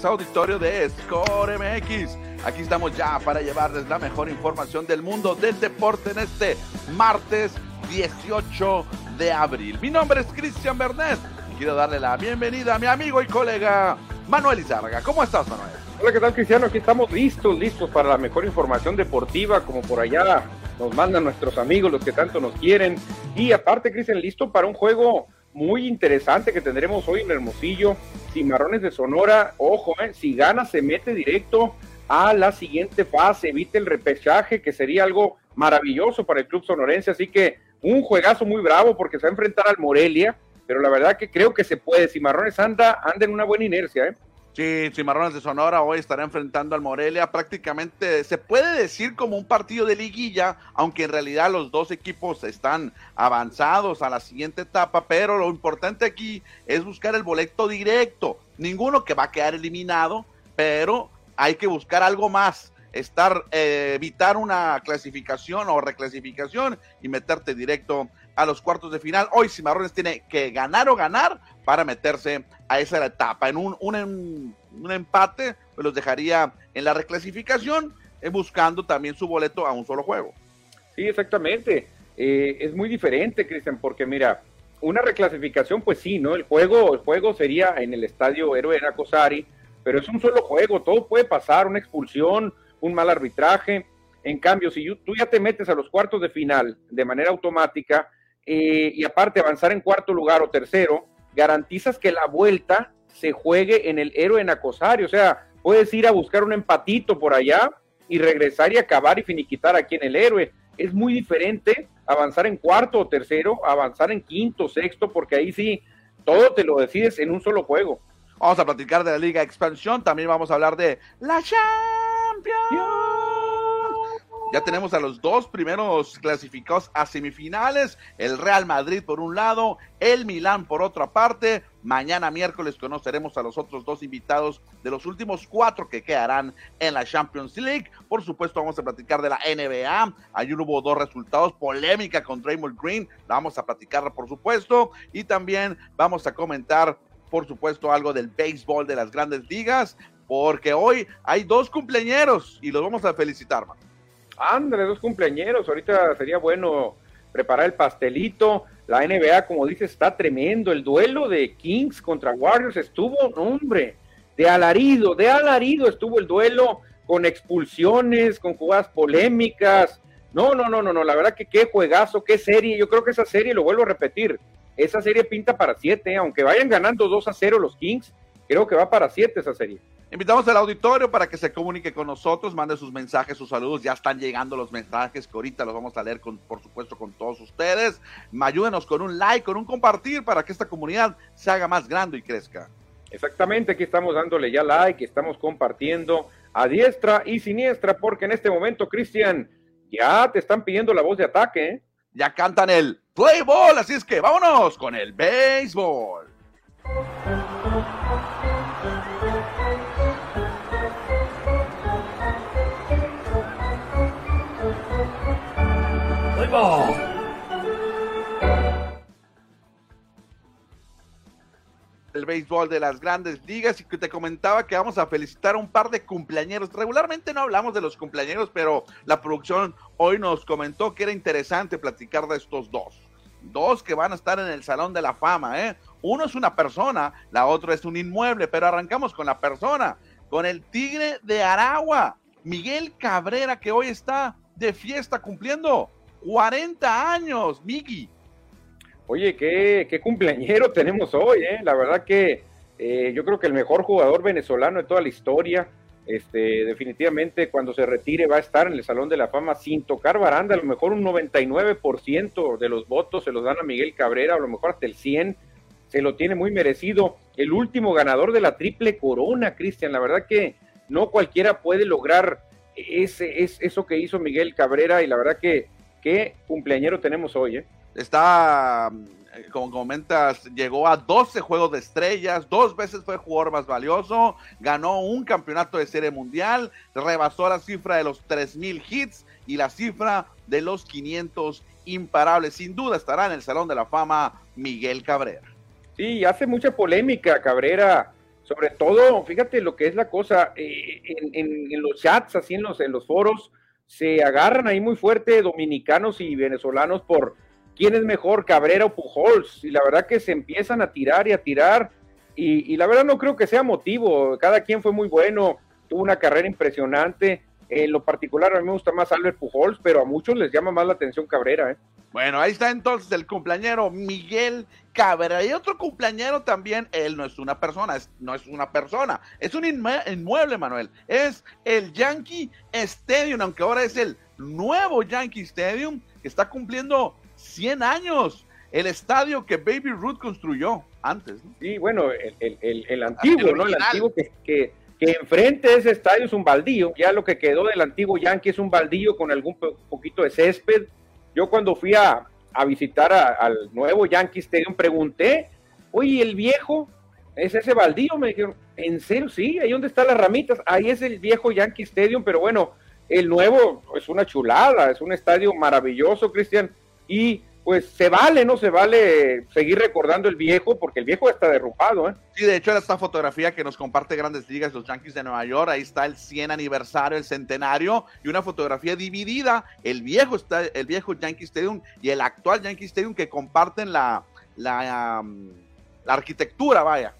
auditorio de Score MX. Aquí estamos ya para llevarles la mejor información del mundo del deporte en este martes 18 de abril. Mi nombre es Cristian Bernet y quiero darle la bienvenida a mi amigo y colega Manuel Izarga. ¿Cómo estás, Manuel? Hola, ¿qué tal, Cristiano? Aquí estamos listos, listos para la mejor información deportiva, como por allá nos mandan nuestros amigos, los que tanto nos quieren. Y aparte, Cristian, listo para un juego muy interesante que tendremos hoy en Hermosillo. Cimarrones de Sonora, ojo, eh, si gana se mete directo a la siguiente fase, evite el repechaje, que sería algo maravilloso para el club sonorense. Así que un juegazo muy bravo porque se va a enfrentar al Morelia, pero la verdad que creo que se puede. Cimarrones anda, anda en una buena inercia, ¿eh? Sí, Cimarrones de Sonora hoy estará enfrentando al Morelia. Prácticamente se puede decir como un partido de liguilla, aunque en realidad los dos equipos están avanzados a la siguiente etapa. Pero lo importante aquí es buscar el boleto directo. Ninguno que va a quedar eliminado, pero hay que buscar algo más. Estar, eh, evitar una clasificación o reclasificación y meterte directo a los cuartos de final. Hoy Cimarrones tiene que ganar o ganar para meterse a esa etapa. En un, un, un empate pues los dejaría en la reclasificación, eh, buscando también su boleto a un solo juego. Sí, exactamente. Eh, es muy diferente, Cristian, porque mira, una reclasificación, pues sí, ¿no? El juego, el juego sería en el estadio Héroe Cosari, pero es un solo juego, todo puede pasar, una expulsión, un mal arbitraje. En cambio, si tú ya te metes a los cuartos de final de manera automática, eh, y aparte avanzar en cuarto lugar o tercero, garantizas que la vuelta se juegue en el héroe en Acosario. O sea, puedes ir a buscar un empatito por allá y regresar y acabar y finiquitar aquí en el héroe. Es muy diferente avanzar en cuarto o tercero, avanzar en quinto, sexto, porque ahí sí, todo te lo decides en un solo juego. Vamos a platicar de la Liga Expansión, también vamos a hablar de la Champions. Ya tenemos a los dos primeros clasificados a semifinales, el Real Madrid por un lado, el Milán por otra parte. Mañana miércoles conoceremos a los otros dos invitados de los últimos cuatro que quedarán en la Champions League. Por supuesto, vamos a platicar de la NBA. Ayer hubo dos resultados, polémica con Draymond Green, la vamos a platicar por supuesto. Y también vamos a comentar, por supuesto, algo del béisbol de las grandes ligas, porque hoy hay dos cumpleañeros y los vamos a felicitar, man. Ándale, dos cumpleañeros. Ahorita sería bueno preparar el pastelito. La NBA, como dice, está tremendo. El duelo de Kings contra Warriors estuvo, hombre, de alarido, de alarido estuvo el duelo con expulsiones, con jugadas polémicas. No, no, no, no, no. La verdad que qué juegazo, qué serie. Yo creo que esa serie, lo vuelvo a repetir, esa serie pinta para siete, aunque vayan ganando 2 a 0 los Kings, creo que va para siete esa serie. Invitamos al auditorio para que se comunique con nosotros, mande sus mensajes, sus saludos. Ya están llegando los mensajes que ahorita los vamos a leer, con, por supuesto, con todos ustedes. Ayúdenos con un like, con un compartir para que esta comunidad se haga más grande y crezca. Exactamente, aquí estamos dándole ya like, estamos compartiendo a diestra y siniestra, porque en este momento, Cristian, ya te están pidiendo la voz de ataque. ¿eh? Ya cantan el play ball, así es que vámonos con el béisbol. El béisbol de las grandes ligas y que te comentaba que vamos a felicitar a un par de cumpleañeros. Regularmente no hablamos de los cumpleañeros, pero la producción hoy nos comentó que era interesante platicar de estos dos. Dos que van a estar en el Salón de la Fama, ¿eh? Uno es una persona, la otra es un inmueble, pero arrancamos con la persona, con el Tigre de Aragua, Miguel Cabrera, que hoy está de fiesta cumpliendo 40 años, Miki. Oye, qué, qué cumpleañero tenemos hoy, ¿eh? La verdad que eh, yo creo que el mejor jugador venezolano de toda la historia. Este, definitivamente cuando se retire va a estar en el Salón de la Fama sin tocar baranda, a lo mejor un 99% de los votos se los dan a Miguel Cabrera, a lo mejor hasta el 100, se lo tiene muy merecido. El último ganador de la triple corona, Cristian, la verdad que no cualquiera puede lograr ese, es, eso que hizo Miguel Cabrera y la verdad que qué cumpleañero tenemos hoy, ¿eh? Está, eh, como comentas, llegó a 12 juegos de estrellas, dos veces fue jugador más valioso, ganó un campeonato de serie mundial, rebasó la cifra de los 3000 hits y la cifra de los 500 imparables. Sin duda estará en el Salón de la Fama Miguel Cabrera. Sí, hace mucha polémica Cabrera, sobre todo, fíjate lo que es la cosa, eh, en, los chats, así en los, en los foros, se agarran ahí muy fuerte dominicanos y venezolanos por quién es mejor, Cabrera o Pujols, y la verdad que se empiezan a tirar y a tirar, y, y la verdad no creo que sea motivo, cada quien fue muy bueno, tuvo una carrera impresionante, en lo particular, a mí me gusta más Albert Pujols, pero a muchos les llama más la atención Cabrera. ¿eh? Bueno, ahí está entonces el cumpleañero Miguel Cabrera. Y otro cumpleañero también, él no es una persona, no es una persona, es un inmueble, Manuel. Es el Yankee Stadium, aunque ahora es el nuevo Yankee Stadium, que está cumpliendo 100 años. El estadio que Baby Ruth construyó antes. Sí, bueno, el, antiguo, ¿no? El antiguo que que enfrente de ese estadio es un baldío, ya lo que quedó del antiguo Yankee es un baldío con algún poquito de césped. Yo cuando fui a, visitar al nuevo Yankee Stadium pregunté, oye, el viejo, ¿es ese baldío? Me dijeron, ¿en serio? Sí, ahí donde están las ramitas, ahí es el viejo Yankee Stadium, pero bueno, el nuevo es una chulada, es un estadio maravilloso, Cristian, y pues se vale, ¿no? Se vale seguir recordando el viejo, porque el viejo está derrumbado, ¿eh? Sí, de hecho, esta fotografía que nos comparte Grandes Ligas, los Yankees de Nueva York, ahí está el 100 aniversario, el centenario, y una fotografía dividida, el viejo, está, el viejo Yankee Stadium y el actual Yankee Stadium que comparten la, la, la arquitectura, vaya.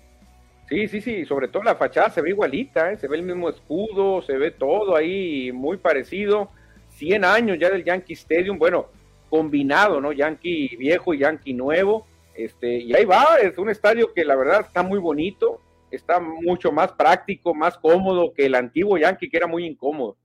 Sí, sí, sí, sobre todo la fachada se ve igualita, ¿eh? se ve el mismo escudo, se ve todo ahí muy parecido. 100 años ya del Yankee Stadium, bueno, combinado, ¿no? Yankee viejo y Yankee nuevo. Este, y ahí va, es un estadio que la verdad está muy bonito, está mucho más práctico, más cómodo que el antiguo Yankee, que era muy incómodo.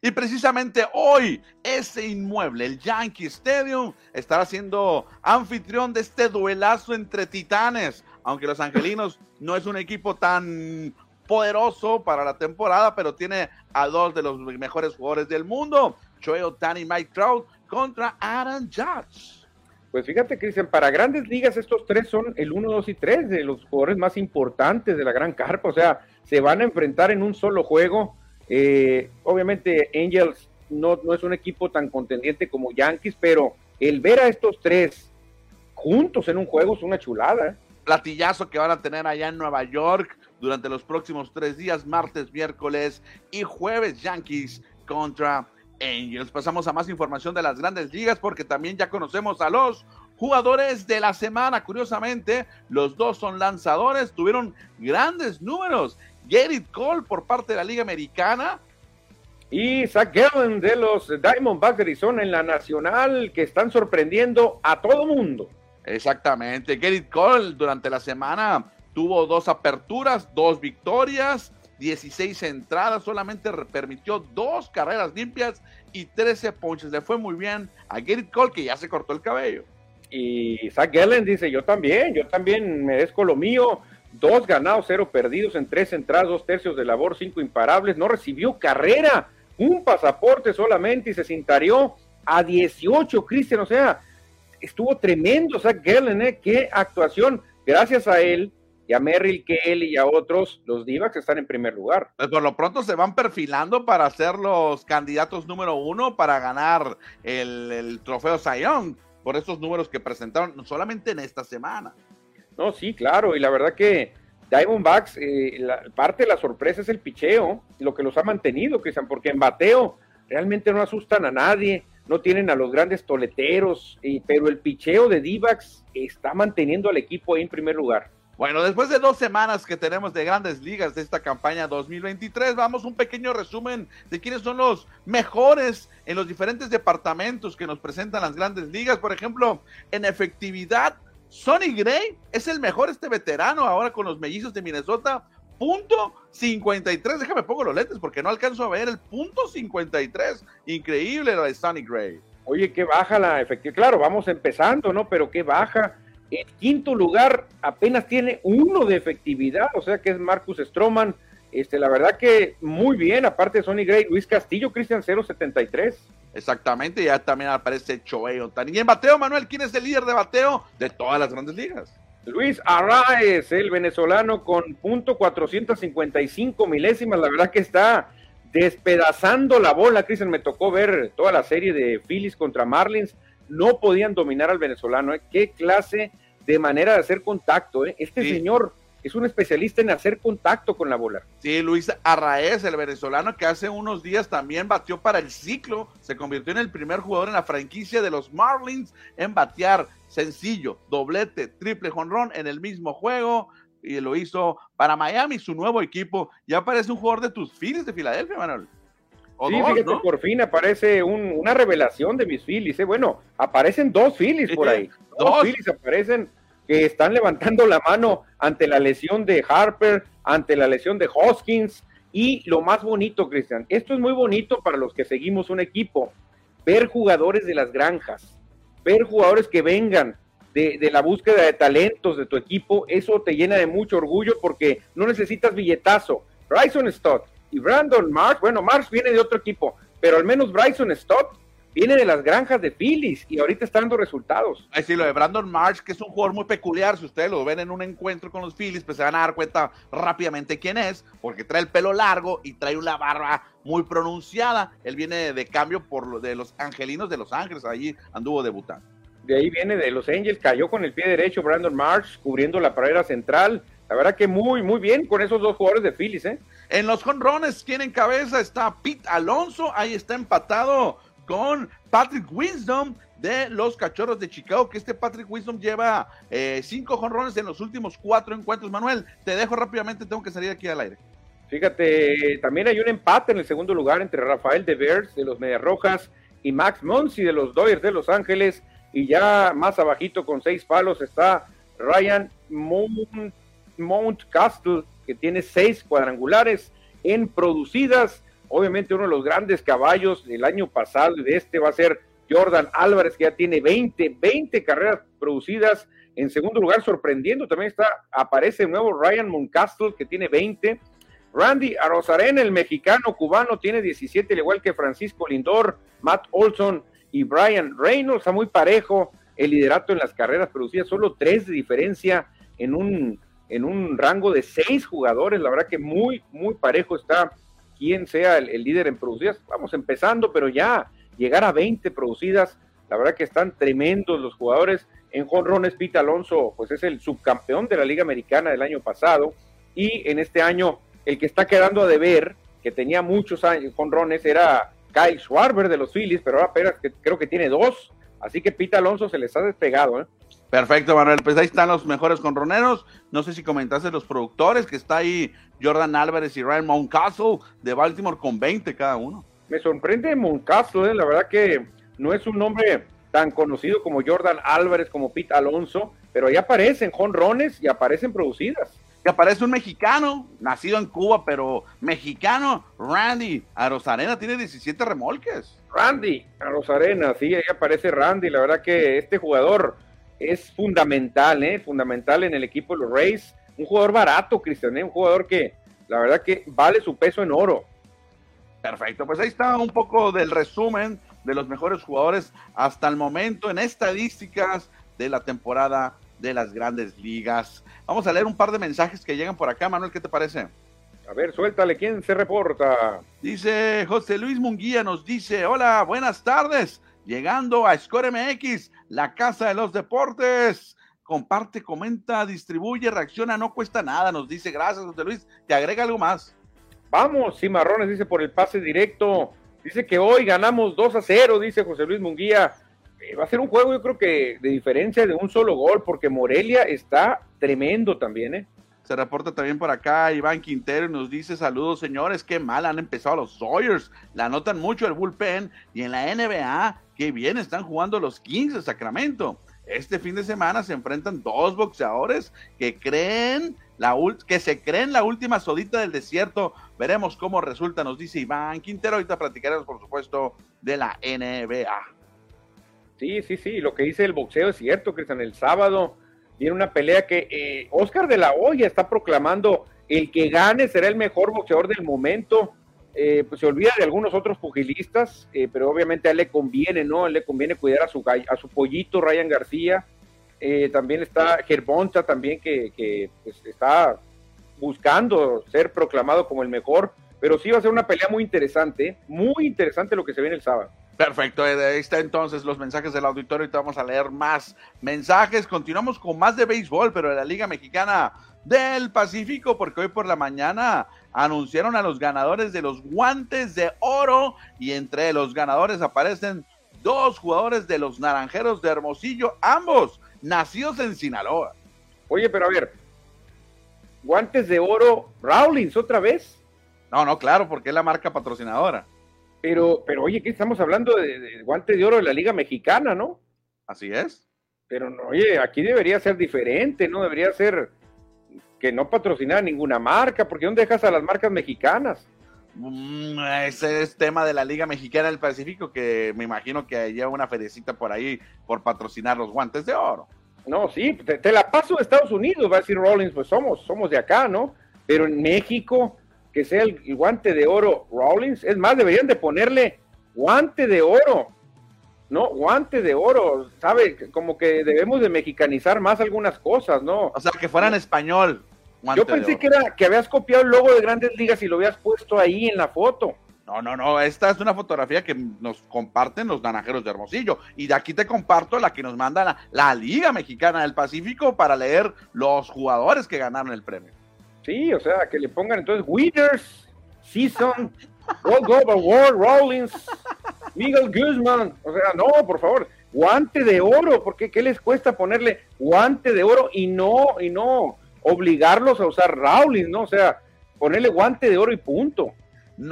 Y precisamente hoy, ese inmueble, el Yankee Stadium, estará siendo anfitrión de este duelazo entre titanes. Aunque los angelinos no es un equipo tan poderoso para la temporada, pero tiene a dos de los mejores jugadores del mundo, Joel Otani y Mike Trout, contra Aaron Judge. Pues fíjate, Cristian, para grandes ligas estos tres son el 1, 2 y 3 de los jugadores más importantes de la gran carpa. O sea, se van a enfrentar en un solo juego. Eh, obviamente Angels no, no es un equipo tan contendiente como Yankees, pero el ver a estos tres juntos en un juego es una chulada. ¿eh? Platillazo que van a tener allá en Nueva York durante los próximos tres días, martes, miércoles y jueves, Yankees contra Angels. Pasamos a más información de las grandes ligas porque también ya conocemos a los jugadores de la semana. Curiosamente, los dos son lanzadores, tuvieron grandes números. Gerrit Cole por parte de la Liga Americana. Y Zach Gallen de los Diamondbacks de Arizona en la Nacional que están sorprendiendo a todo mundo. Exactamente. Gerrit Cole durante la semana tuvo dos aperturas, dos victorias 16 entradas, solamente permitió dos carreras limpias y 13 ponches. Le fue muy bien a Gerrit Cole, que ya se cortó el cabello. Y Zach Gallen dice, yo también, yo también merezco lo mío. Dos ganados, cero perdidos en tres entradas, dos tercios de labor, cinco imparables. No recibió carrera, un pasaporte solamente y se cintarió a 18, Cristian. O sea, estuvo tremendo Zach Gallen, ¿eh? Qué actuación. Gracias a él, y a Merrill Kelly y a otros, los Divacs están en primer lugar. Pues por lo pronto se van perfilando para ser los candidatos número uno para ganar el, trofeo Sayón por esos números que presentaron solamente en esta semana. No, sí, claro, y la verdad que Diamondbacks, eh, la, parte de la sorpresa es el picheo, lo que los ha mantenido, Cristian, porque en bateo realmente no asustan a nadie, no tienen a los grandes toleteros, pero el picheo de Divacs está manteniendo al equipo ahí en primer lugar. Bueno, después de dos semanas que tenemos de grandes ligas de esta campaña 2023, vamos un pequeño resumen de quiénes son los mejores en los diferentes departamentos que nos presentan las grandes ligas. Por ejemplo, en efectividad, Sonny Gray es el mejor este veterano ahora con los mellizos de Minnesota. Punto 53, déjame pongo los lentes porque no alcanzo a ver el punto 53. Increíble la de Sonny Gray. Oye, qué baja la efectividad. Claro, vamos empezando, ¿no? Pero qué baja en quinto lugar apenas tiene uno de efectividad, o sea que es Marcus Stroman. Este, la verdad que muy bien, aparte de Sonny Gray, Luis Castillo, Cristian 073. Exactamente, ya también aparece Choey Otani. Y en bateo, Manuel, ¿quién es el líder de bateo de todas las grandes ligas? Luis Arraez, el venezolano con punto 455 milésimas, la verdad que está despedazando la bola, Cristian, me tocó ver toda la serie de Phillies contra Marlins, no podían dominar al venezolano, ¿eh? qué clase de manera de hacer contacto. ¿eh? Este señor es un especialista en hacer contacto con la bola. Sí, Luis Arraez, el venezolano que hace unos días también batió para el ciclo, se convirtió en el primer jugador en la franquicia de los Marlins en batear sencillo, doblete, triple jonrón en el mismo juego y lo hizo para Miami, su nuevo equipo. Ya parece un jugador de tus Phillies de Filadelfia, Manuel. Sí, fíjate, por fin aparece una revelación de mis Phillies. ¿eh? Bueno, aparecen dos Phillies por ahí. dos Phillies aparecen que están levantando la mano ante la lesión de Harper, ante la lesión de Hoskins. Y lo más bonito, Cristian, esto es muy bonito para los que seguimos un equipo, ver jugadores de las granjas, ver jugadores que vengan de, de, la búsqueda de talentos de tu equipo, eso te llena de mucho orgullo porque no necesitas billetazo. Bryson Stott y Brandon Marsh, bueno, Marsh viene de otro equipo, pero al menos Bryson Stott viene de las granjas de Phillies y ahorita está dando resultados. Ay, sí, lo de Brandon Marsh, que es un jugador muy peculiar, si ustedes lo ven en un encuentro con los Phillies, pues se van a dar cuenta rápidamente quién es, porque trae el pelo largo y trae una barba muy pronunciada. Él viene de cambio por lo de los Angelinos de Los Ángeles, allí anduvo debutando. De ahí viene de Los Angels, cayó con el pie derecho Brandon Marsh, cubriendo la pared central. La verdad que muy, muy bien con esos dos jugadores de Phillies, ¿eh? En los jonrones, ¿quién en cabeza? Está Pete Alonso, ahí está empatado con Patrick Wisdom de los Cachorros de Chicago, que este Patrick Wisdom lleva eh, cinco jonrones en los últimos cuatro encuentros. Manuel, te dejo rápidamente, tengo que salir aquí al aire. Fíjate, también hay un empate en el segundo lugar entre Rafael Devers de los Medias Rojas y Max Monsi de los Dodgers de Los Ángeles. Y ya más abajito con seis palos está Ryan Mount, Mountcastle, que tiene seis cuadrangulares en producidas. Obviamente uno de los grandes caballos del año pasado y de este va a ser Jordan Álvarez, que ya tiene 20, 20 carreras producidas. En segundo lugar, sorprendiendo, también está, aparece el nuevo Ryan Moncastle, que tiene 20. Randy Arozarena, el mexicano cubano, tiene 17, al igual que Francisco Lindor, Matt Olson y Brian Reynolds. Está muy parejo el liderato en las carreras producidas, solo tres de diferencia en un, en un rango de seis jugadores. La verdad que muy, muy parejo está quién sea el, líder en producidas. Vamos empezando, pero ya llegar a 20 producidas, la verdad que están tremendos los jugadores. En jonrones, Pete Alonso, pues es el subcampeón de la Liga Americana del año pasado. Y en este año, el que está quedando a deber, que tenía muchos años jonrones, era Kyle Schwarber de los Phillies, pero ahora apenas creo que tiene dos. Así que Pete Alonso se les ha despegado. ¿eh? Perfecto, Manuel. Pues ahí están los mejores conroneros. No sé si comentaste los productores, que está ahí Jordan Álvarez y Ryan Mountcastle de Baltimore con 20 cada uno. Me sorprende Mountcastle, ¿eh? la verdad que no es un nombre tan conocido como Jordan Álvarez, como Pete Alonso, pero ahí aparecen jonrones y aparecen producidas. Que aparece un mexicano, nacido en Cuba, pero mexicano, Randy Arozarena, tiene 17 remolques. Randy Arozarena, sí, ahí aparece Randy, la verdad que este jugador es fundamental, ¿eh? fundamental en el equipo de los Rays. Un jugador barato, Cristian, ¿eh? un jugador que la verdad que vale su peso en oro. Perfecto, pues ahí está un poco del resumen de los mejores jugadores hasta el momento en estadísticas de la temporada de las grandes ligas. Vamos a leer un par de mensajes que llegan por acá, Manuel, ¿qué te parece? A ver, suéltale, ¿quién se reporta? Dice José Luis Munguía, nos dice, hola, buenas tardes llegando a Score MX, la casa de los deportes. Comparte, comenta, distribuye, reacciona, no cuesta nada, nos dice. Gracias, José Luis. Te agrega algo más. Vamos, Cimarrones dice por el pase directo. Dice que hoy ganamos 2 a 0, dice José Luis Munguía. Eh, va a ser un juego, yo creo que de diferencia de un solo gol, porque Morelia está tremendo también, ¿eh? Se reporta también por acá Iván Quintero y nos dice saludos señores, qué mal han empezado los Sawyers, la notan mucho el bullpen y en la NBA qué bien están jugando los Kings de Sacramento. Este fin de semana se enfrentan dos boxeadores que creen la que se creen la última sodita del desierto. Veremos cómo resulta, nos dice Iván Quintero. Ahorita platicaremos, por supuesto, de la NBA. Sí, sí, sí, lo que dice el boxeo es cierto, Cristian. El sábado viene una pelea que eh, Oscar de la Hoya está proclamando el que gane será el mejor boxeador del momento. Eh, pues se olvida de algunos otros pugilistas, eh, pero obviamente a él le conviene, ¿no? Él le conviene cuidar a su, a su pollito Ryan García. Eh, también está Gerbonta, también que, pues, está buscando ser proclamado como el mejor. Pero sí va a ser una pelea muy interesante, muy interesante lo que se ve en el sábado. Perfecto, ahí está entonces los mensajes del auditorio y vamos a leer más mensajes. Continuamos con más de béisbol, pero de la Liga Mexicana del Pacífico, porque hoy por la mañana anunciaron a los ganadores de los guantes de oro y entre los ganadores aparecen dos jugadores de los Naranjeros de Hermosillo, ambos nacidos en Sinaloa. Oye, pero a ver, guantes de oro, Rawlings otra vez. No, no, claro, porque es la marca patrocinadora. Pero, pero oye, ¿qué estamos hablando de, de guantes de oro de la Liga Mexicana, ¿no? Así es. Pero no, oye, aquí debería ser diferente, ¿no? Debería ser que no patrocinar ninguna marca, porque ¿dónde dejas a las marcas mexicanas? Mm, ese es tema de la Liga Mexicana del Pacífico, que me imagino que lleva una fedecita por ahí por patrocinar los guantes de oro. No, sí, te, te la paso de Estados Unidos, va a decir Rollins, pues somos, somos de acá, ¿no? Pero en México, que sea el, el guante de oro Rollins, es más, deberían de ponerle guante de oro, ¿no? Guante de oro, ¿sabe? Como que debemos de mexicanizar más algunas cosas, ¿no? O sea, que fuera en español. Yo pensé que era que habías copiado el logo de Grandes Ligas y lo habías puesto ahí en la foto. No, no, no, esta es una fotografía que nos comparten los naranjeros de Hermosillo. Y de aquí te comparto la que nos manda la, la Liga Mexicana del Pacífico para leer los jugadores que ganaron el premio. Sí, o sea, que le pongan entonces Winners, Season, World Global Award, Rollins, Miguel Guzman. O sea, no, por favor, guante de oro, porque ¿qué les cuesta ponerle guante de oro y no, y no obligarlos a usar Rollins, ¿no? O sea, ponerle guante de oro y punto.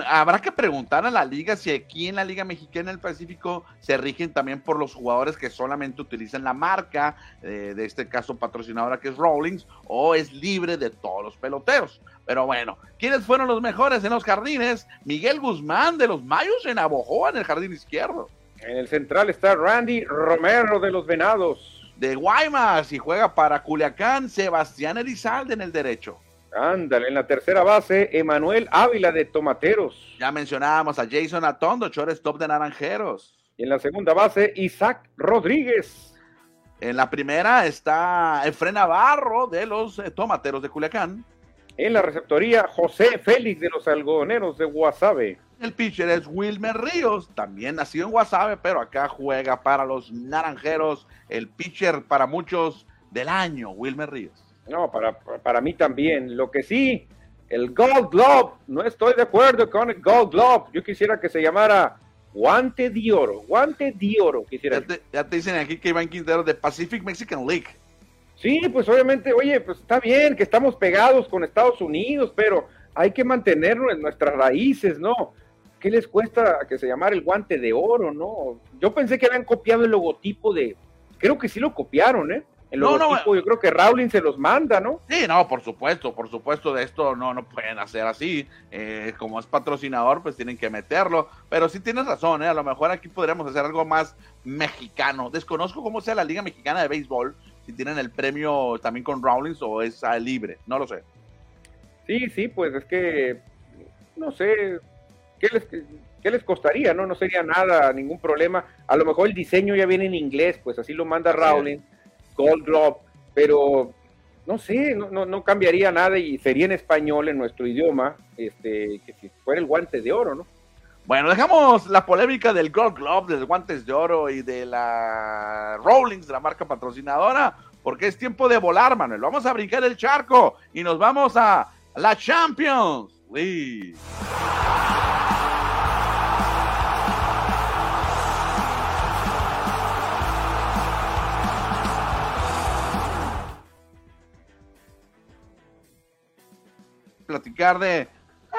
Habrá que preguntar a la liga si aquí en la Liga Mexicana del Pacífico se rigen también por los jugadores que solamente utilizan la marca, eh, de este caso patrocinadora que es Rawlings, o es libre de todos los peloteros. Pero bueno, ¿quiénes fueron los mejores en los jardines? Miguel Guzmán de los Mayos en Abojoa en el jardín izquierdo. En el central está Randy Romero de los Venados. De Guaymas y juega para Culiacán, Sebastián Elizalde en el derecho. Ándale, en la tercera base, Emanuel Ávila de Tomateros. Ya mencionábamos a Jason Atondo, shortstop de Naranjeros. Y en la segunda base, Isaac Rodríguez. En la primera está Efren Navarro de los eh, Tomateros de Culiacán. En la receptoría, José Félix de los Algodoneros de Guasave. El pitcher es Wilmer Ríos, también nacido en Guasave, pero acá juega para los Naranjeros, el pitcher para muchos del año, Wilmer Ríos. No, para, para mí también. Lo que sí, el Gold Glove, no estoy de acuerdo con el Gold Glove. Yo quisiera que se llamara Guante de Oro. Guante de Oro, quisiera. Ya te, ya te dicen aquí que Iván Quintero de Pacific Mexican League. Sí, pues obviamente, oye, pues está bien que estamos pegados con Estados Unidos, pero hay que mantenernos en nuestras raíces, ¿no? ¿Qué les cuesta que se llamara el guante de oro, no? Yo pensé que habían copiado el logotipo de, creo que sí lo copiaron, ¿eh? El No, no, yo creo que Rowling se los manda, ¿no? Sí, no, por supuesto, por supuesto, de esto no, no pueden hacer así. Eh, como es patrocinador, pues tienen que meterlo. Pero sí tienes razón, ¿eh? a lo mejor aquí podríamos hacer algo más mexicano. Desconozco cómo sea la Liga Mexicana de Béisbol, si tienen el premio también con Rawlings o es libre, no lo sé. Sí, sí, pues es que, no sé, ¿qué les, qué les costaría? No, no sería nada, ningún problema. A lo mejor el diseño ya viene en inglés, pues así lo manda. Rowling, Glove, pero no sé, no, no, cambiaría nada y sería en español, en nuestro idioma, este, que si fuera el guante de oro, ¿no? Bueno, dejamos la polémica del Gold Glove, de los guantes de oro y de la Rawlings, de la marca patrocinadora, porque es tiempo de volar, Manuel. Vamos a brincar el charco y nos vamos a la Champions League. Platicar de la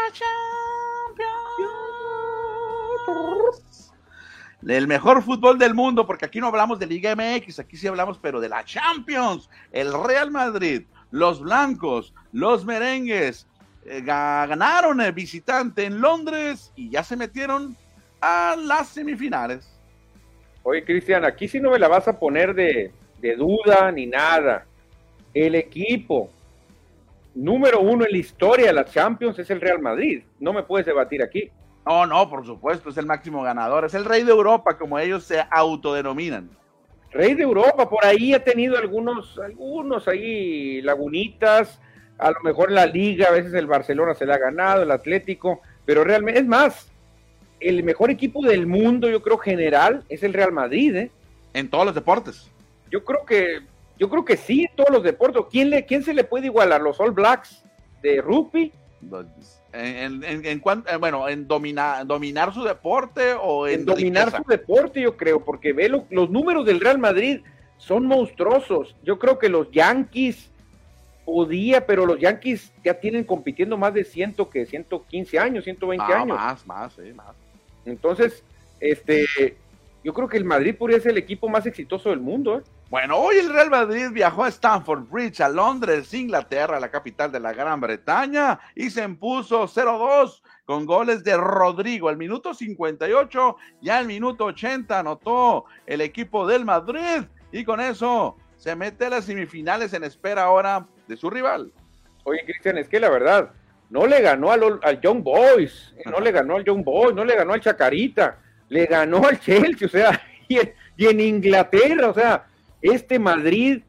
Champions. El mejor fútbol del mundo, porque aquí no hablamos de Liga MX, aquí sí hablamos, pero de la Champions, el Real Madrid, los blancos, los merengues, eh, ga- ganaron el visitante en Londres y ya se metieron a las semifinales. Oye, Cristian, aquí sí no me la vas a poner de, de duda ni nada. El equipo número uno en la historia de la Champions es el Real Madrid. No me puedes debatir aquí. No, no, por supuesto, es el máximo ganador, es el rey de Europa, como ellos se autodenominan. Rey de Europa, por ahí ha tenido algunos, algunos ahí lagunitas, a lo mejor la liga, a veces el Barcelona se le ha ganado, el Atlético, pero realmente, es más, el mejor equipo del mundo, yo creo, general, es el Real Madrid, ¿eh? En todos los deportes. Yo creo que, yo creo que sí, en todos los deportes. ¿Quién, le, quién se le puede igualar? ¿Los All Blacks de rugby? En, en, en, eh, bueno, en dominar, dominar su deporte o en, dominar su deporte, yo creo, porque ve los números del Real Madrid son monstruosos. Yo creo que los Yankees podía, pero los Yankees ya tienen compitiendo más de ciento que 115 años, 120 ah, años. Más, más, sí, más. Entonces, este, yo creo que el Madrid podría ser el equipo más exitoso del mundo. ¿eh? Bueno, hoy el Real Madrid viajó a Stamford Bridge, a Londres, Inglaterra, la capital de la Gran Bretaña, y se impuso 0-2 con goles de Rodrigo al minuto 58 y al minuto 80 anotó el equipo del Madrid y con eso se mete a las semifinales en espera ahora de su rival. Oye, Cristian, es que la verdad, no le ganó al, Young Boys, no le ganó al Young Boys, no le ganó al Chacarita, le ganó al Chelsea, o sea, y, en Inglaterra, o sea, este Madrid,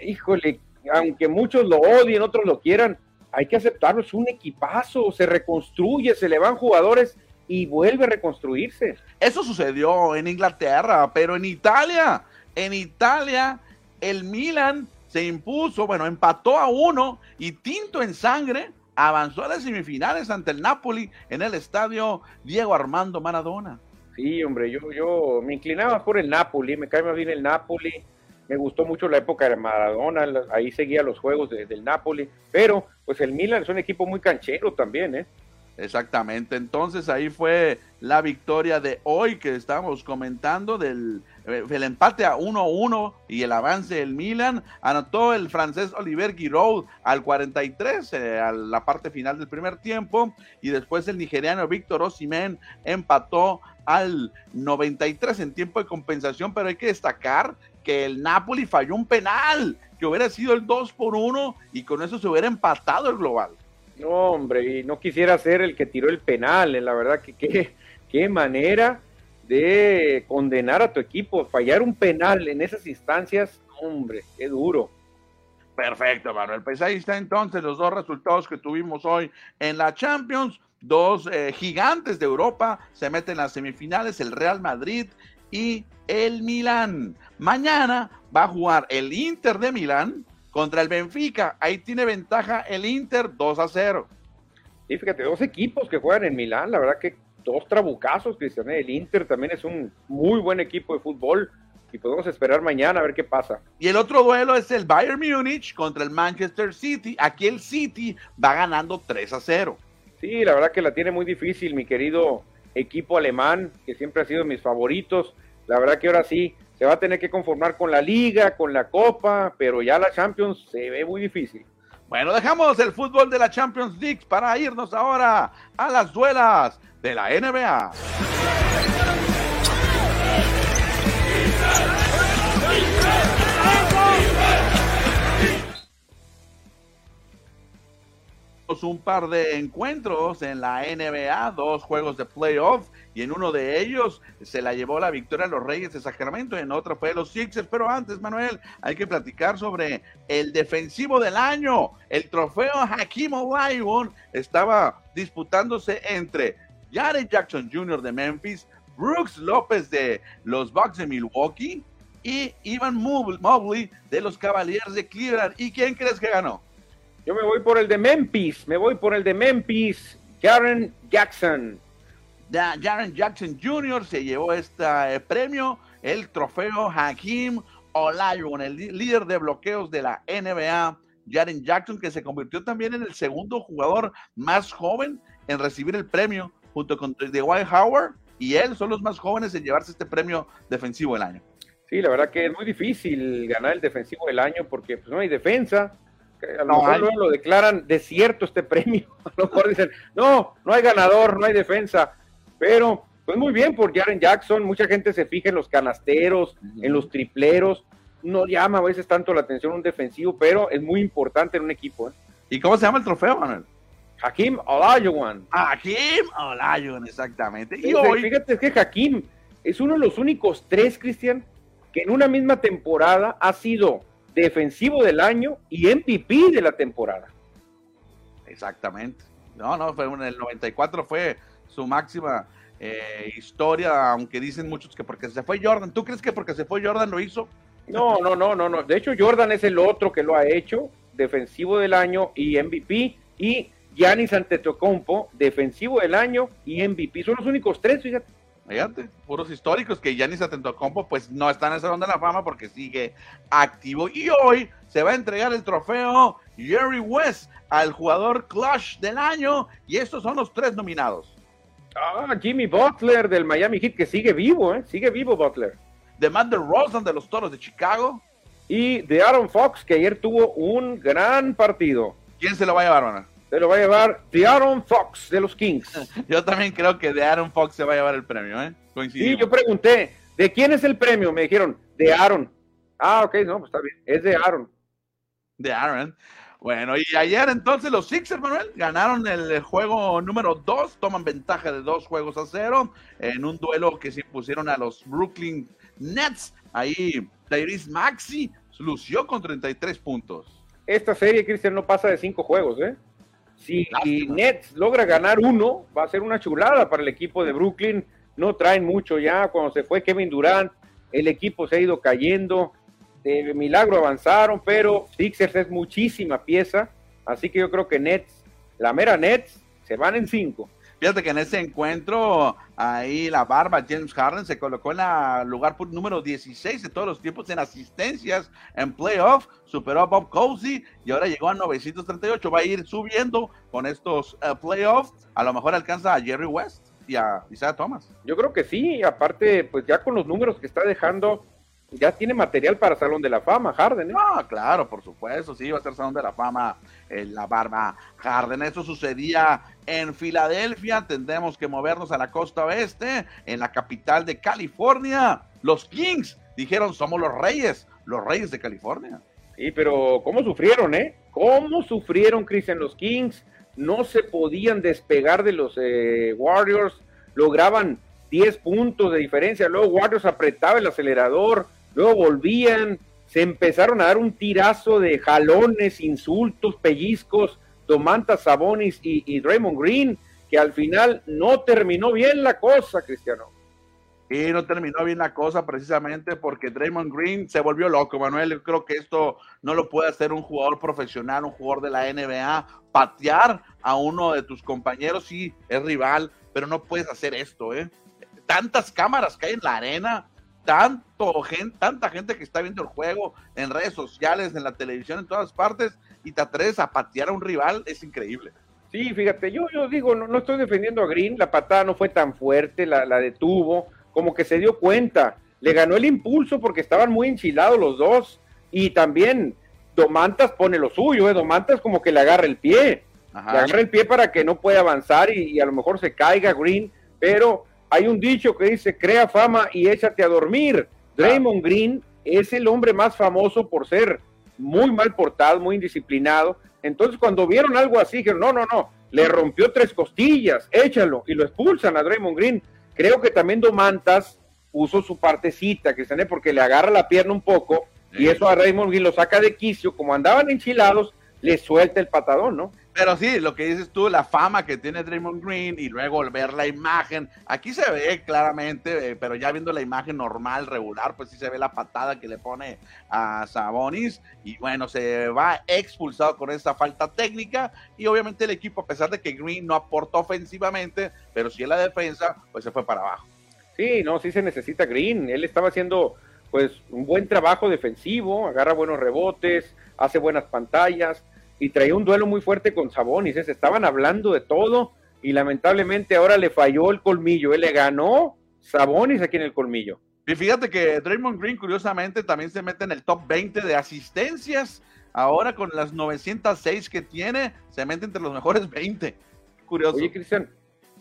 híjole, aunque muchos lo odien, otros lo quieran, hay que aceptarlo, es un equipazo, se reconstruye, se le van jugadores y vuelve a reconstruirse. Eso sucedió en Inglaterra, pero en Italia, en Italia, el Milan se impuso, bueno, empató a uno y tinto en sangre avanzó a las semifinales ante el Napoli en el estadio Diego Armando Maradona. Sí, hombre, yo, yo me inclinaba por el Napoli, me cae más bien el Napoli, me gustó mucho la época de Maradona, ahí seguía los juegos del Napoli, pero pues el Milan es un equipo muy canchero también, ¿eh? Exactamente, entonces ahí fue la victoria de hoy que estamos comentando del el empate a 1-1 y el avance del Milan. Anotó el francés Oliver Giroud al 43, eh, a la parte final del primer tiempo. Y después el nigeriano Víctor Osimhen empató al 93 en tiempo de compensación. Pero hay que destacar que el Napoli falló un penal, que hubiera sido el 2 por 1 y con eso se hubiera empatado el global. No, hombre, y no quisiera ser el que tiró el penal, eh, la verdad que qué, qué manera de condenar a tu equipo, fallar un penal en esas instancias, hombre, qué duro. Perfecto, Manuel. Pues ahí está entonces los dos resultados que tuvimos hoy en la Champions. Dos eh, gigantes de Europa se meten en las semifinales, el Real Madrid y el Milán. Mañana va a jugar el Inter de Milán contra el Benfica. Ahí tiene ventaja el Inter 2 a 0. Y fíjate, dos equipos que juegan en Milán, la verdad que dos trabucazos, Cristian. El Inter también es un muy buen equipo de fútbol y podemos esperar mañana a ver qué pasa. Y el otro duelo es el Bayern Múnich contra el Manchester City. Aquí el City va ganando 3 a 0. Sí, la verdad que la tiene muy difícil, mi querido equipo alemán, que siempre ha sido mis favoritos. La verdad que ahora sí se va a tener que conformar con la liga, con la copa, pero ya la Champions se ve muy difícil. Bueno, dejamos el fútbol de la Champions League para irnos ahora a las duelas de la NBA. un par de encuentros en la NBA, dos juegos de playoff, y en uno de ellos se la llevó la victoria a los Reyes de Sacramento, en otro fue los Sixers. Pero antes, Manuel, hay que platicar sobre el defensivo del año. El trofeo Hakim Olajuwon estaba disputándose entre Jared Jackson Jr. de Memphis, Brooks López de los Bucks de Milwaukee y Ivan Mobley de los Cavaliers de Cleveland. ¿Y quién crees que ganó? Yo me voy por el de Memphis, me voy por el de Memphis, Jaren Jackson. Jaren Jackson Jr. se llevó este premio, el trofeo Hakim Olajuwon, el líder de bloqueos de la NBA. Jaren Jackson, que se convirtió también en el segundo jugador más joven en recibir el premio junto con Dwight Howard y él son los más jóvenes en llevarse este premio defensivo del año. Sí, la verdad que es muy difícil ganar el defensivo del año porque pues, no hay defensa. A lo no mejor lo declaran desierto este premio. A lo mejor dicen, no, no hay ganador, no hay defensa. Pero, pues muy bien por Jaren Jackson. Mucha gente se fija en los canasteros, en los tripleros. No llama a veces tanto la atención un defensivo, pero es muy importante en un equipo. ¿eh? ¿Y cómo se llama el trofeo, Manuel? Hakim Olajuwon. Hakim Olajuwon, exactamente. Y hoy... Fíjate que Hakim es uno de los únicos tres, Cristian, que en una misma temporada ha sido defensivo del año y MVP de la temporada. Exactamente. No, no, fue en el 94 fue su máxima eh, historia, aunque dicen muchos que porque se fue Jordan. ¿Tú crees que porque se fue Jordan lo hizo? No, no, no, no, no. De hecho, Jordan es el otro que lo ha hecho, defensivo del año y MVP, y Giannis Antetokounmpo, defensivo del año y MVP. Son los únicos tres, fíjate. Fíjate, puros históricos que Giannis Antetokounmpo pues no está en ese Salón de la Fama porque sigue activo. Y hoy se va a entregar el trofeo Jerry West al jugador Clutch del año y estos son los tres nominados. Ah, Jimmy Butler del Miami Heat, que sigue vivo, ¿eh? Sigue vivo Butler. De Matt Rosen de los Toros de Chicago. Y de Aaron Fox, que ayer tuvo un gran partido. ¿Quién se lo va a llevar, Manuel? Se lo va a llevar de Aaron Fox de los Kings. yo también creo que de Aaron Fox se va a llevar el premio, ¿eh? Sí, yo pregunté, ¿de quién es el premio? Me dijeron, de Aaron. Ah, ok, no, pues está bien, es de Aaron. De Aaron. Bueno, y ayer entonces los Sixers, Manuel, ganaron el juego número 2, toman ventaja de dos juegos a cero en un duelo que se impusieron a los Brooklyn Nets. Ahí Tyrese Maxi lució con 33 puntos. Esta serie, Cristian, no pasa de cinco juegos, ¿eh? Si Nets logra ganar uno, va a ser una chulada para el equipo de Brooklyn. No traen mucho ya. Cuando se fue Kevin Durant, el equipo se ha ido cayendo de milagro avanzaron, pero Sixers es muchísima pieza, así que yo creo que Nets, la mera Nets, se van en cinco. Fíjate que en ese encuentro, ahí la barba James Harden se colocó en el lugar número 16 de todos los tiempos en asistencias en playoff, superó a Bob Cousy y ahora llegó a 938. Va a ir subiendo con estos uh, playoffs. A lo mejor alcanza a Jerry West y a Isaiah Thomas. Yo creo que sí, aparte, pues ya con los números que está dejando, ya tiene material para Salón de la Fama, Harden. ¿eh? Ah, claro, por supuesto, sí, va a ser Salón de la Fama en la barba Harden. Eso sucedía en Filadelfia, tendremos que movernos a la costa oeste, en la capital de California. Los Kings dijeron, somos los reyes, los reyes de California. Sí, pero ¿cómo sufrieron, eh? ¿Cómo sufrieron, Chris, los Kings? No se podían despegar de los eh, Warriors, lograban 10 puntos de diferencia, luego Warriors apretaba el acelerador, luego volvían, se empezaron a dar un tirazo de jalones, insultos, pellizcos, Domantas Sabonis y, y Draymond Green, que al final no terminó bien la cosa, Cristiano. Y no terminó bien la cosa precisamente porque Draymond Green se volvió loco, Manuel. Yo creo que esto no lo puede hacer un jugador profesional, un jugador de la NBA. Patear a uno de tus compañeros, sí, es rival, pero no puedes hacer esto, ¿eh? Tantas cámaras que hay en la arena, tanto gente, tanta gente que está viendo el juego en redes sociales, en la televisión, en todas partes, y te atreves a patear a un rival, es increíble. Sí, fíjate, yo, yo digo, no, no estoy defendiendo a Green, la patada no fue tan fuerte, la, la detuvo, como que se dio cuenta, le ganó el impulso porque estaban muy enchilados los dos, y también Domantas pone lo suyo, ¿eh? Domantas como que le agarra el pie, le agarra el pie para que no pueda avanzar y, y a lo mejor se caiga Green, pero hay un dicho que dice, crea fama y échate a dormir. Draymond Green es el hombre más famoso por ser muy mal portado, muy indisciplinado. Entonces, cuando vieron algo así, dijeron, no, no, no, le rompió tres costillas, échalo, y lo expulsan a Draymond Green. Creo que también Domantas puso su partecita, que porque le agarra la pierna un poco, y eso a Draymond Green lo saca de quicio, como andaban enchilados, le suelta el patadón, ¿no? Pero sí, lo que dices tú, la fama que tiene Draymond Green y luego ver la imagen, aquí se ve claramente, eh, pero ya viendo la imagen normal, regular, pues sí se ve la patada que le pone a Sabonis y bueno, se va expulsado con esta falta técnica y obviamente el equipo, a pesar de que Green no aportó ofensivamente, pero sí en la defensa, pues se fue para abajo. Sí, no, sí se necesita Green, él estaba haciendo pues un buen trabajo defensivo, agarra buenos rebotes, hace buenas pantallas, y traía un duelo muy fuerte con Sabonis. ¿eh? Se estaban hablando de todo y lamentablemente ahora le falló el colmillo. Él le ganó Sabonis aquí en el colmillo. Y fíjate que Draymond Green, curiosamente, también se mete en el top 20 de asistencias. Ahora con las 906 que tiene, se mete entre los mejores 20. Curioso. Oye, Cristian,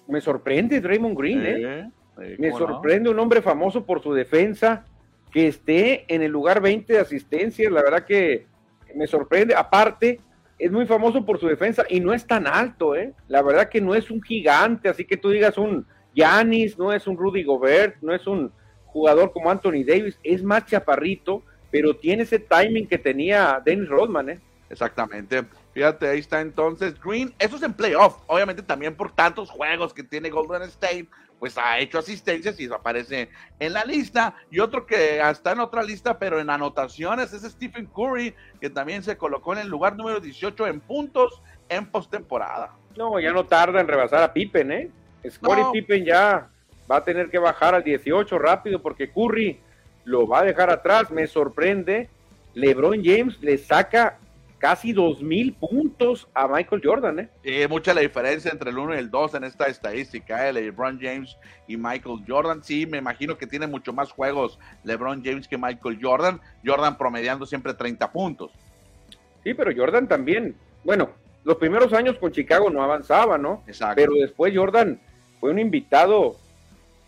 me sorprende Draymond Green, ¿eh? me sorprende un hombre famoso por su defensa que esté en el lugar 20 de asistencias. La verdad que me sorprende. Aparte, es muy famoso por su defensa y no es tan alto, ¿eh? La verdad que no es un gigante, así que tú digas un Yanis, no es un Rudy Gobert, no es un jugador como Anthony Davis, es más chaparrito, pero tiene ese timing que tenía Dennis Rodman, ¿eh? Exactamente. Fíjate, ahí está entonces Green. Eso es en playoff. Obviamente también por tantos juegos que tiene Golden State, pues ha hecho asistencias y aparece en la lista. Y otro que está en otra lista, pero en anotaciones, es Stephen Curry, que también se colocó en el lugar número 18 en puntos en postemporada. No, ya no tarda en rebasar a Pippen, ¿eh? Scottie Pippen ya va a tener que bajar al 18 rápido porque Curry lo va a dejar atrás. Me sorprende. LeBron James le saca casi dos mil puntos a Michael Jordan. ¿eh? ¿eh? mucha la diferencia entre el 1 y el 2 en esta estadística, ¿eh? LeBron James y Michael Jordan. Sí, me imagino que tiene mucho más juegos LeBron James que Michael Jordan. Jordan promediando siempre 30 puntos. Sí, pero Jordan también. Bueno, los primeros años con Chicago no avanzaba, ¿no? Exacto. Pero después Jordan fue un invitado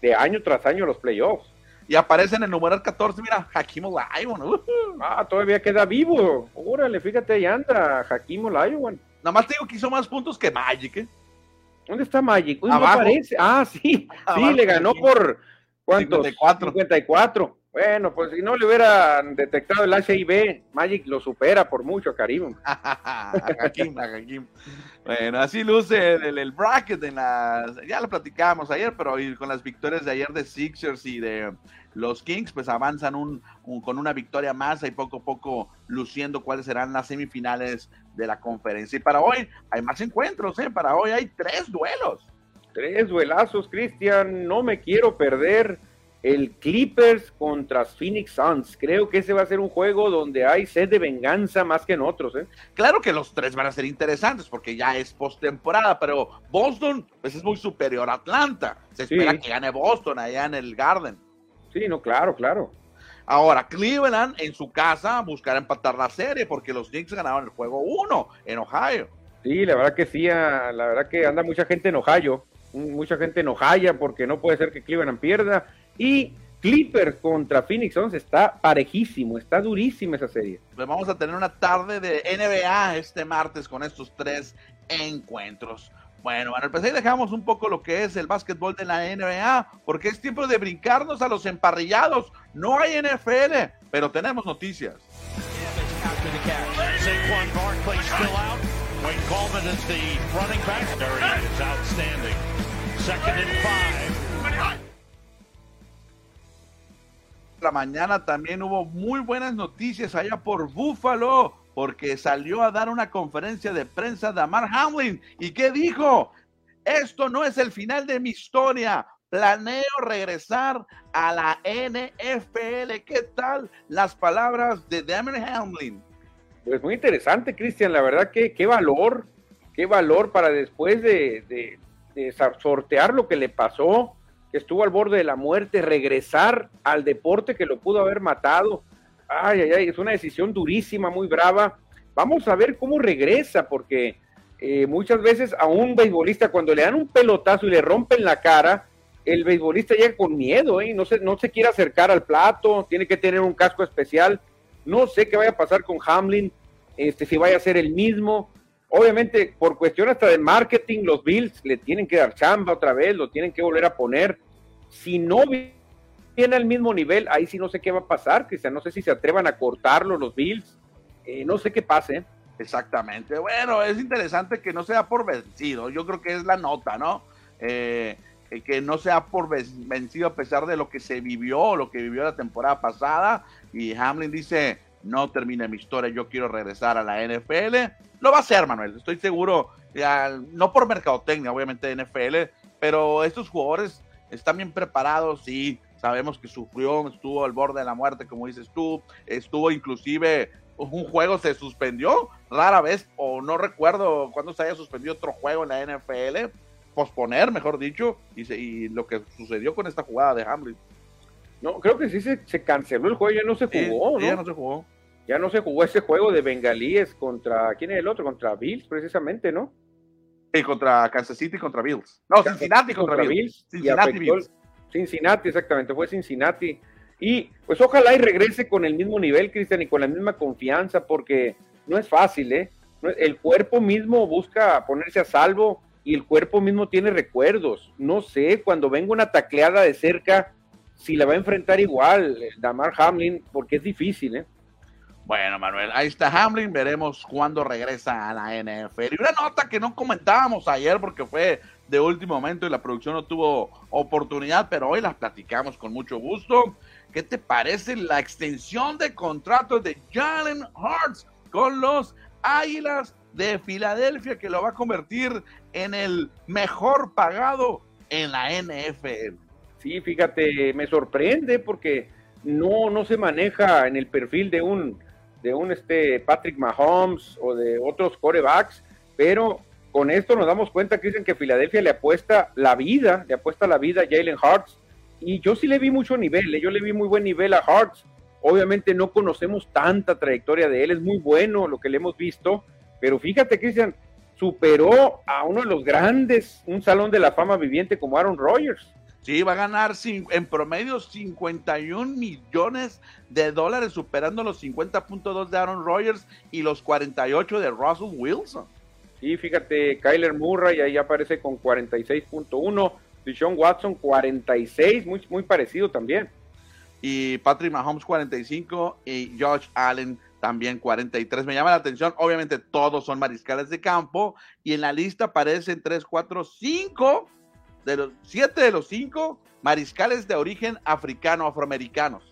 de año tras año a los playoffs y aparece en el numeral 14, mira, Hakim Olajuwon. Ah, todavía queda vivo. Órale, fíjate, ahí anda Hakim Olajuwon. Nada más te digo que hizo más puntos que Magic, ¿eh? ¿Dónde está Magic? Uy, no aparece. Ah, sí, sí, le ganó por ¿cuántos? 54. 54. Bueno, pues si no le hubieran detectado el HIV, Magic lo supera por mucho, Karim. Hakim, Hakim. Bueno, así luce el, bracket en las. Ya lo platicábamos ayer, pero con las victorias de ayer de Sixers y de los Kings, pues avanzan un, con una victoria más y poco a poco luciendo cuáles serán las semifinales de la conferencia. Y para hoy hay más encuentros, ¿eh? Para hoy hay tres duelos. Tres duelazos, Cristian. No me quiero perder el Clippers contra Phoenix Suns. Creo que ese va a ser un juego donde hay sed de venganza más que en otros. ¿eh? Claro que los tres van a ser interesantes porque ya es postemporada, pero Boston pues es muy superior a Atlanta. Se espera que gane Boston allá en el Garden. Sí, no, claro, claro. Ahora, Cleveland en su casa buscará empatar la serie porque los Knicks ganaron el juego 1 en Ohio. Sí, la verdad que sí, la verdad que anda mucha gente en Ohio, mucha gente en Ohio porque no puede ser que Cleveland pierda y Clippers contra Phoenix Suns está parejísimo, está durísima esa serie. Pues vamos a tener una tarde de NBA este martes con estos tres encuentros. Bueno, bueno, pues ahí dejamos un poco lo que es el básquetbol de la NBA, porque es tiempo de brincarnos a los emparrillados. No hay NFL, pero tenemos noticias. Second and five la mañana también hubo muy buenas noticias allá por Buffalo, porque salió a dar una conferencia de prensa de Amar Hamlin. ¿Y qué dijo? Esto no es el final de mi historia. Planeo regresar a la NFL. ¿Qué tal las palabras de Damon Hamlin? Pues muy interesante, Cristian. La verdad que qué valor, qué valor para después de, de sortear lo que le pasó estuvo al borde de la muerte, regresar al deporte que lo pudo haber matado. Ay, ay, ay, es una decisión durísima, muy brava. Vamos a ver cómo regresa, porque eh, muchas veces a un beisbolista cuando le dan un pelotazo y le rompen la cara, el beisbolista llega con miedo, ¿eh? no, se, no se quiere acercar al plato, tiene que tener un casco especial. No sé qué vaya a pasar con Hamlin, este, si vaya a ser el mismo. Obviamente, por cuestión hasta de marketing, los Bills le tienen que dar chamba otra vez, lo tienen que volver a poner. Si no viene al mismo nivel, ahí sí no sé qué va a pasar, Cristian. No sé si se atrevan a cortarlo los Bills. Eh, no sé qué pase. Exactamente. Bueno, es interesante que no sea por vencido. Yo creo que es la nota, ¿no? Eh, que no sea por vencido a pesar de lo que se vivió, lo que vivió la temporada pasada. Y Hamlin dice, no termine mi historia, yo quiero regresar a la NFL. Lo va a hacer, Manuel, estoy seguro, no por mercadotecnia, obviamente, de NFL, pero estos jugadores están bien preparados, sí, sabemos que sufrió, estuvo al borde de la muerte, como dices tú, estuvo inclusive, un juego se suspendió, rara vez, o no recuerdo cuándo se haya suspendido otro juego en la NFL, posponer, mejor dicho, y, y lo que sucedió con esta jugada de Hamlin. No, creo que sí se, canceló el juego, ya no se jugó, ¿no? Ya no se jugó. Ya no se jugó ese juego de bengalíes contra, ¿quién es el otro? Contra Bills, precisamente, ¿no? Sí, contra Kansas City contra Bills. No, Cincinnati contra, Bills. Cincinnati, Bills. Cincinnati, exactamente, fue Cincinnati. Y pues ojalá y regrese con el mismo nivel, Cristian, y con la misma confianza, porque no es fácil, ¿eh? El cuerpo mismo busca ponerse a salvo y el cuerpo mismo tiene recuerdos. No sé, cuando venga una tacleada de cerca, si la va a enfrentar igual, Damar Hamlin, porque es difícil, ¿eh? Bueno, Manuel, ahí está Hamlin, veremos cuándo regresa a la NFL. Y una nota que no comentábamos ayer porque fue de último momento y la producción no tuvo oportunidad, pero hoy las platicamos con mucho gusto. ¿Qué te parece la extensión de contrato de Jalen Hurts con los Águilas de Filadelfia que lo va a convertir en el mejor pagado en la NFL? Sí, fíjate, me sorprende porque no, no se maneja en el perfil de un de un este Patrick Mahomes o de otros corebacks, pero con esto nos damos cuenta dicen que Filadelfia le apuesta la vida, le apuesta la vida a Jalen Hurts, y yo sí le vi mucho nivel, ¿eh? yo le vi muy buen nivel a Hurts, obviamente no conocemos tanta trayectoria de él, es muy bueno lo que le hemos visto, pero fíjate Cristian, superó a uno de los grandes, un salón de la fama viviente como Aaron Rodgers. Sí, va a ganar en promedio 51 millones de dólares, superando los 50.2 de Aaron Rodgers y los 48 de Russell Wilson. Sí, fíjate, Kyler Murray ahí aparece con 46.1, Deshaun Watson 46, muy, muy parecido también. Y Patrick Mahomes 45 y Josh Allen también 43. Me llama la atención, obviamente todos son mariscales de campo y en la lista aparecen 3, 4, 5 de los siete de los cinco mariscales de origen africano, afroamericanos.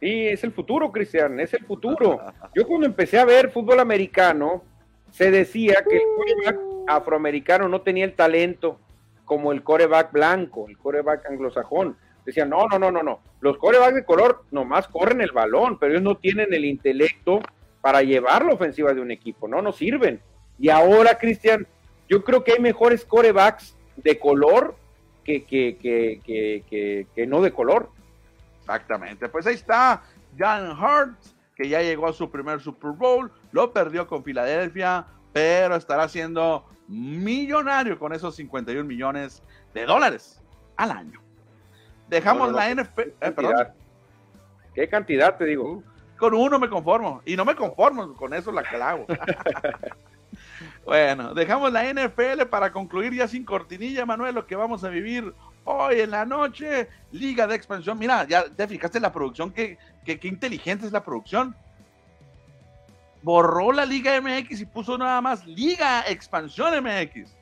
Sí, es el futuro, Cristian, es el futuro. Yo cuando empecé a ver fútbol americano, se decía que el coreback afroamericano no tenía el talento como el coreback blanco, el coreback anglosajón. Decían, no, no, no, no, no. Los corebacks de color nomás corren el balón, pero ellos no tienen el intelecto para llevar la ofensiva de un equipo, no, no sirven. Y ahora, Cristian, yo creo que hay mejores corebacks de color que, que, que, que, no de color. Exactamente. Pues ahí está Jan Hart, que ya llegó a su primer Super Bowl, lo perdió con Filadelfia, pero estará siendo millonario con esos 51 millones de dólares al año. Dejamos la NFL. Eh, ¿Qué cantidad te digo? Uh, con uno me conformo. Y no me conformo, con eso la que hago. Bueno, dejamos la NFL para concluir ya sin cortinilla, Manuel, lo que vamos a vivir hoy en la noche. Liga de expansión. Mira, ya te fijaste en la producción, qué, qué, inteligente es la producción. Borró la Liga MX y puso nada más Liga Expansión MX.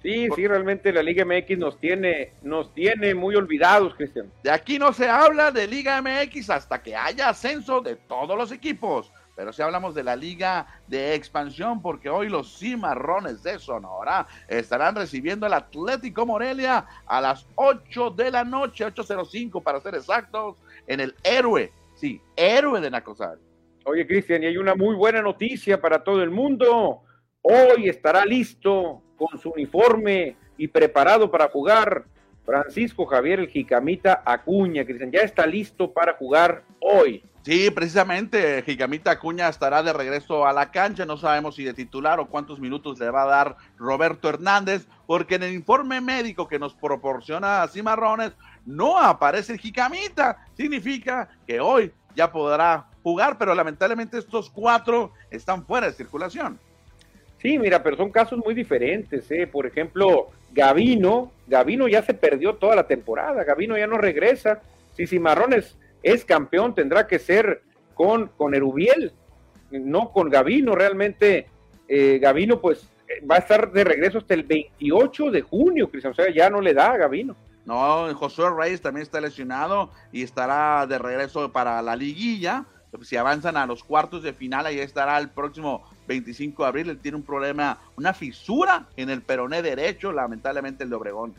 Sí, sí, realmente la Liga MX nos tiene, nos tiene muy olvidados, Cristian. De aquí no se habla de Liga MX hasta que haya ascenso de todos los equipos. Pero si hablamos de la liga de expansión, porque hoy los cimarrones de Sonora estarán recibiendo al Atlético Morelia a las 8 de la noche, 8.05 para ser exactos, en el héroe, sí, héroe de Nacosar. Oye, Cristian, y hay una muy buena noticia para todo el mundo. Hoy estará listo con su uniforme y preparado para jugar Francisco Javier el Jicamita Acuña, Cristian, ya está listo para jugar hoy. Sí, precisamente, Jicamita Acuña estará de regreso a la cancha. No sabemos si de titular o cuántos minutos le va a dar Roberto Hernández, porque en el informe médico que nos proporciona Cimarrones no aparece Jicamita. Significa que hoy ya podrá jugar, pero lamentablemente estos cuatro están fuera de circulación. Sí, mira, pero son casos muy diferentes. ¿eh? Por ejemplo, Gavino, Gavino ya se perdió toda la temporada, Gavino ya no regresa. Si Cimarrones es campeón, tendrá que ser con, con Erubiel, no con Gavino. Realmente, eh, Gavino, pues va a estar de regreso hasta el 28 de junio, Cristian. O sea, ya no le da a Gavino. No, Josué Reyes también está lesionado y estará de regreso para la liguilla. Si avanzan a los cuartos de final, ahí estará el próximo 25 de abril. Él tiene un problema, una fisura en el peroné derecho, lamentablemente el de Obregón.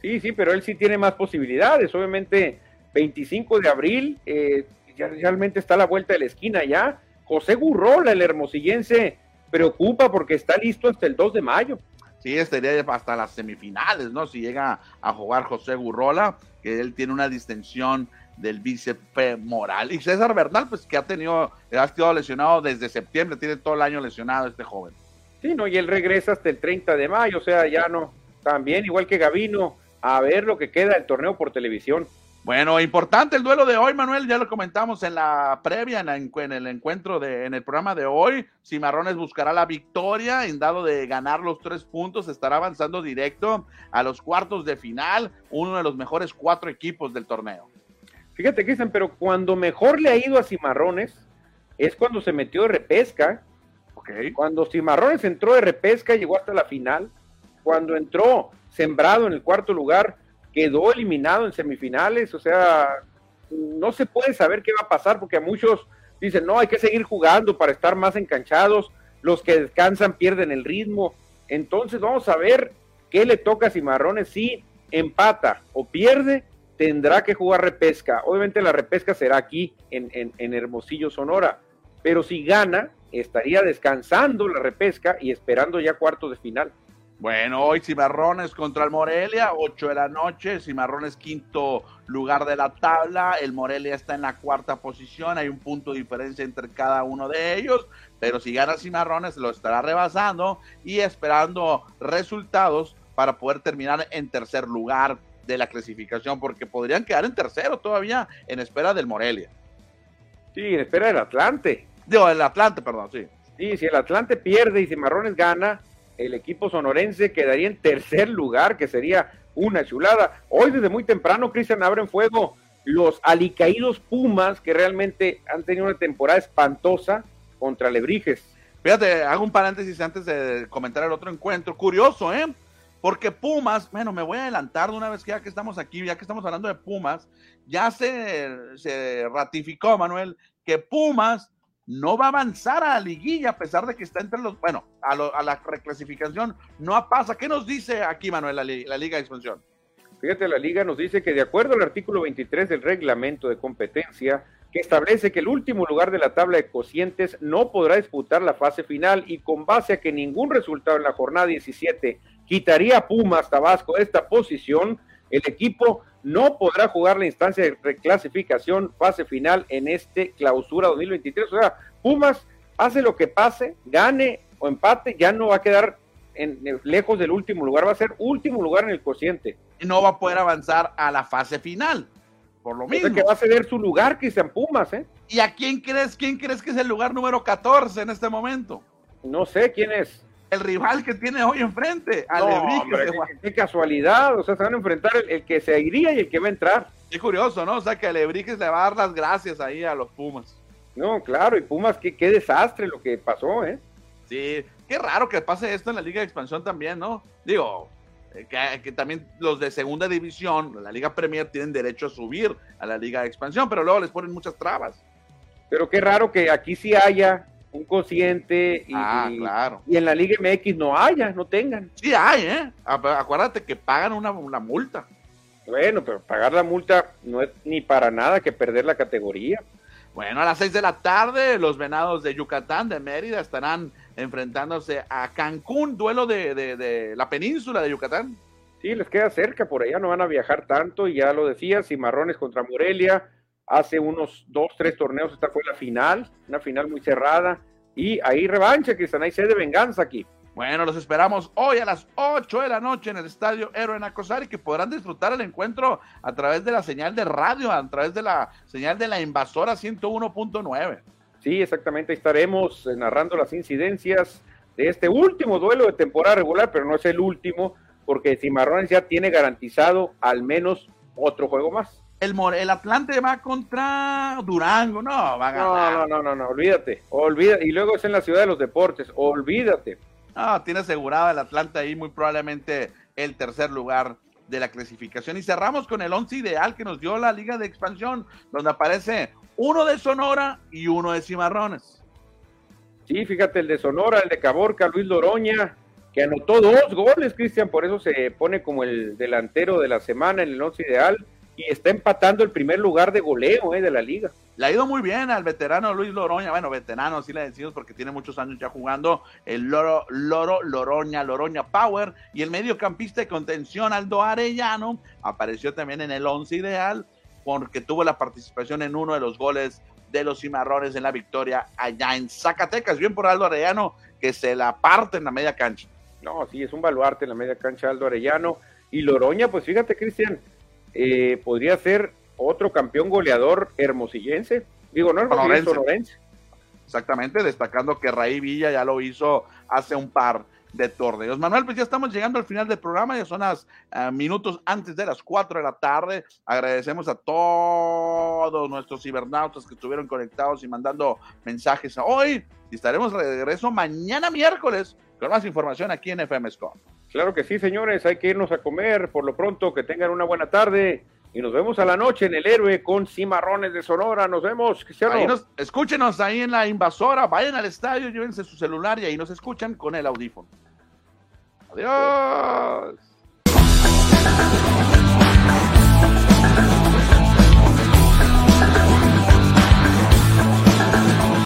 Sí, sí, pero él sí tiene más posibilidades. Obviamente, 25 de abril, eh, ya realmente está a la vuelta de la esquina ya. José Gurrola, el hermosillense, preocupa porque está listo hasta el 2 de mayo. Sí, estaría hasta las semifinales, ¿no? Si llega a jugar José Gurrola, que él tiene una distensión del bíceps moral. Y César Bernal, pues que ha tenido, ha estado lesionado desde septiembre, tiene todo el año lesionado este joven. Sí, no, y él regresa hasta el 30 de mayo, o sea, ya no, también igual que Gavino, a ver lo que queda del torneo por televisión. Bueno, importante el duelo de hoy, Manuel, ya lo comentamos en la previa, en, el encuentro de, en el programa de hoy. Cimarrones buscará la victoria, en dado de ganar los tres puntos, estará avanzando directo a los cuartos de final, uno de los mejores cuatro equipos del torneo. Fíjate, Cristian, pero cuando mejor le ha ido a Cimarrones es cuando se metió de repesca. Cuando Cimarrones entró de repesca, llegó hasta la final. Cuando entró sembrado en el cuarto lugar, quedó eliminado en semifinales. O sea, no se puede saber qué va a pasar porque a muchos dicen, no, hay que seguir jugando para estar más enganchados. Los que descansan pierden el ritmo. Entonces vamos a ver qué le toca a Cimarrones. Si empata o pierde, tendrá que jugar repesca. Obviamente la repesca será aquí en, en Hermosillo, Sonora. Pero si gana, estaría descansando la repesca y esperando ya cuartos de final. Bueno, hoy Cimarrones contra el Morelia, 8 de la noche, Cimarrones quinto lugar de la tabla, el Morelia está en la cuarta posición, hay un punto de diferencia entre cada uno de ellos, pero si gana Cimarrones lo estará rebasando y esperando resultados para poder terminar en tercer lugar de la clasificación, porque podrían quedar en tercero todavía en espera del Morelia. Sí, en espera del Atlante. Digo, el Atlante, perdón, sí. Sí, si el Atlante pierde y Cimarrones gana, el equipo sonorense quedaría en tercer lugar, que sería una chulada. Hoy desde muy temprano, Cristian, abren fuego los alicaídos Pumas, que realmente han tenido una temporada espantosa contra Lebrijes. Fíjate, hago un paréntesis antes de comentar el otro encuentro. Curioso, ¿eh? Porque Pumas, bueno, me voy a adelantar de una vez que ya que estamos aquí, ya que estamos hablando de Pumas, ya se, se ratificó, Manuel, que Pumas no va a avanzar a la liguilla a pesar de que está entre los, bueno, a, la reclasificación no pasa. ¿Qué nos dice aquí, Manuel, la, la, Liga de Expansión? Fíjate, la Liga nos dice que de acuerdo al artículo 23 del reglamento de competencia, que establece que el último lugar de la tabla de cocientes no podrá disputar la fase final y con base a que ningún resultado en la jornada 17 quitaría a Pumas Tabasco esta posición, el equipo no podrá jugar la instancia de reclasificación fase final en este clausura 2023. O sea, Pumas, hace lo que pase, gane o empate, ya no va a quedar en, lejos del último lugar, va a ser último lugar en el cociente. No va a poder avanzar a la fase final, por lo mismo. que va a ceder su lugar, Cristian Pumas, ¿eh? ¿Y a quién crees, quién crees que es el lugar número 14 en este momento? No sé quién es el rival que tiene hoy enfrente, qué, casualidad, o sea, se van a enfrentar el, que se iría y el que va a entrar. Qué curioso, ¿no? O sea, que Alebrijes le va a dar las gracias ahí a los Pumas. No, claro, y Pumas, qué, qué desastre lo que pasó, ¿eh? Sí, qué raro que pase esto en la Liga de Expansión también, ¿no? Digo, eh, que, que, también los de segunda división, la Liga Premier, tienen derecho a subir a la Liga de Expansión, pero luego les ponen muchas trabas. Pero qué raro que aquí sí haya un cociente y, ah, claro. y en la Liga MX no haya, no tengan. Sí hay, ¿eh? Acuérdate que pagan una, multa. Bueno, pero pagar la multa no es ni para nada que perder la categoría. Bueno, a las seis de la tarde, los venados de Yucatán, de Mérida, estarán enfrentándose a Cancún, duelo de, de, la península de Yucatán. Sí, les queda cerca, por allá no van a viajar tanto, y ya lo decía, Cimarrones contra Morelia, hace unos dos, tres torneos, esta fue la final, una final muy cerrada, y ahí revancha, Cristian, hay sed de venganza aquí. Bueno, los esperamos hoy a las 8 de la noche en el Estadio Héroe Acosar y que podrán disfrutar el encuentro a través de la señal de radio, a través de la señal de la invasora 101.9. Sí, exactamente, estaremos narrando las incidencias de este último duelo de temporada regular, pero no es el último, porque Cimarrones ya tiene garantizado al menos otro juego más el, el Atlante va contra Durango, no, va a ganar. No, no, no, no, olvídate, olvídate. Y luego es en la ciudad de los deportes, olvídate. No, tiene asegurado el Atlante ahí muy probablemente el tercer lugar de la clasificación. Y cerramos con el once ideal que nos dio la Liga de Expansión, donde aparece uno de Sonora y uno de Cimarrones. Sí, fíjate, el de Sonora, el de Caborca, Luis Loroña, que anotó dos goles, Cristian, por eso se pone como el delantero de la semana en el once ideal y está empatando el primer lugar de goleo eh, de la liga. Le ha ido muy bien al veterano Luis Loroña, bueno, veterano, sí le decimos porque tiene muchos años ya jugando el Loro, Loro, Loroña, Loroña Power y el mediocampista de contención Aldo Arellano apareció también en el once ideal porque tuvo la participación en uno de los goles de los cimarrones en la victoria allá en Zacatecas. Bien por Aldo Arellano que se la parte en la media cancha. No, sí, es un baluarte en la media cancha Aldo Arellano. Y Loroña, pues fíjate, Cristian, eh, podría ser otro campeón goleador hermosillense. Digo, no hermosillense, sonorense. Exactamente, destacando que Raí Villa ya lo hizo hace un par de torneos. Manuel, pues ya estamos llegando al final del programa, ya son las eh, minutos antes de las 4 de la tarde. Agradecemos a todos nuestros cibernautas que estuvieron conectados y mandando mensajes hoy. Y estaremos de regreso mañana miércoles con más información aquí en FM Score. Claro que sí, señores, hay que irnos a comer. Por lo pronto, que tengan una buena tarde. Y nos vemos a la noche en El Héroe con Cimarrones de Sonora. Nos vemos, Cristiano. Escúchenos ahí en La Invasora. Vayan al estadio, llévense su celular y ahí nos escuchan con el audífono. Adiós.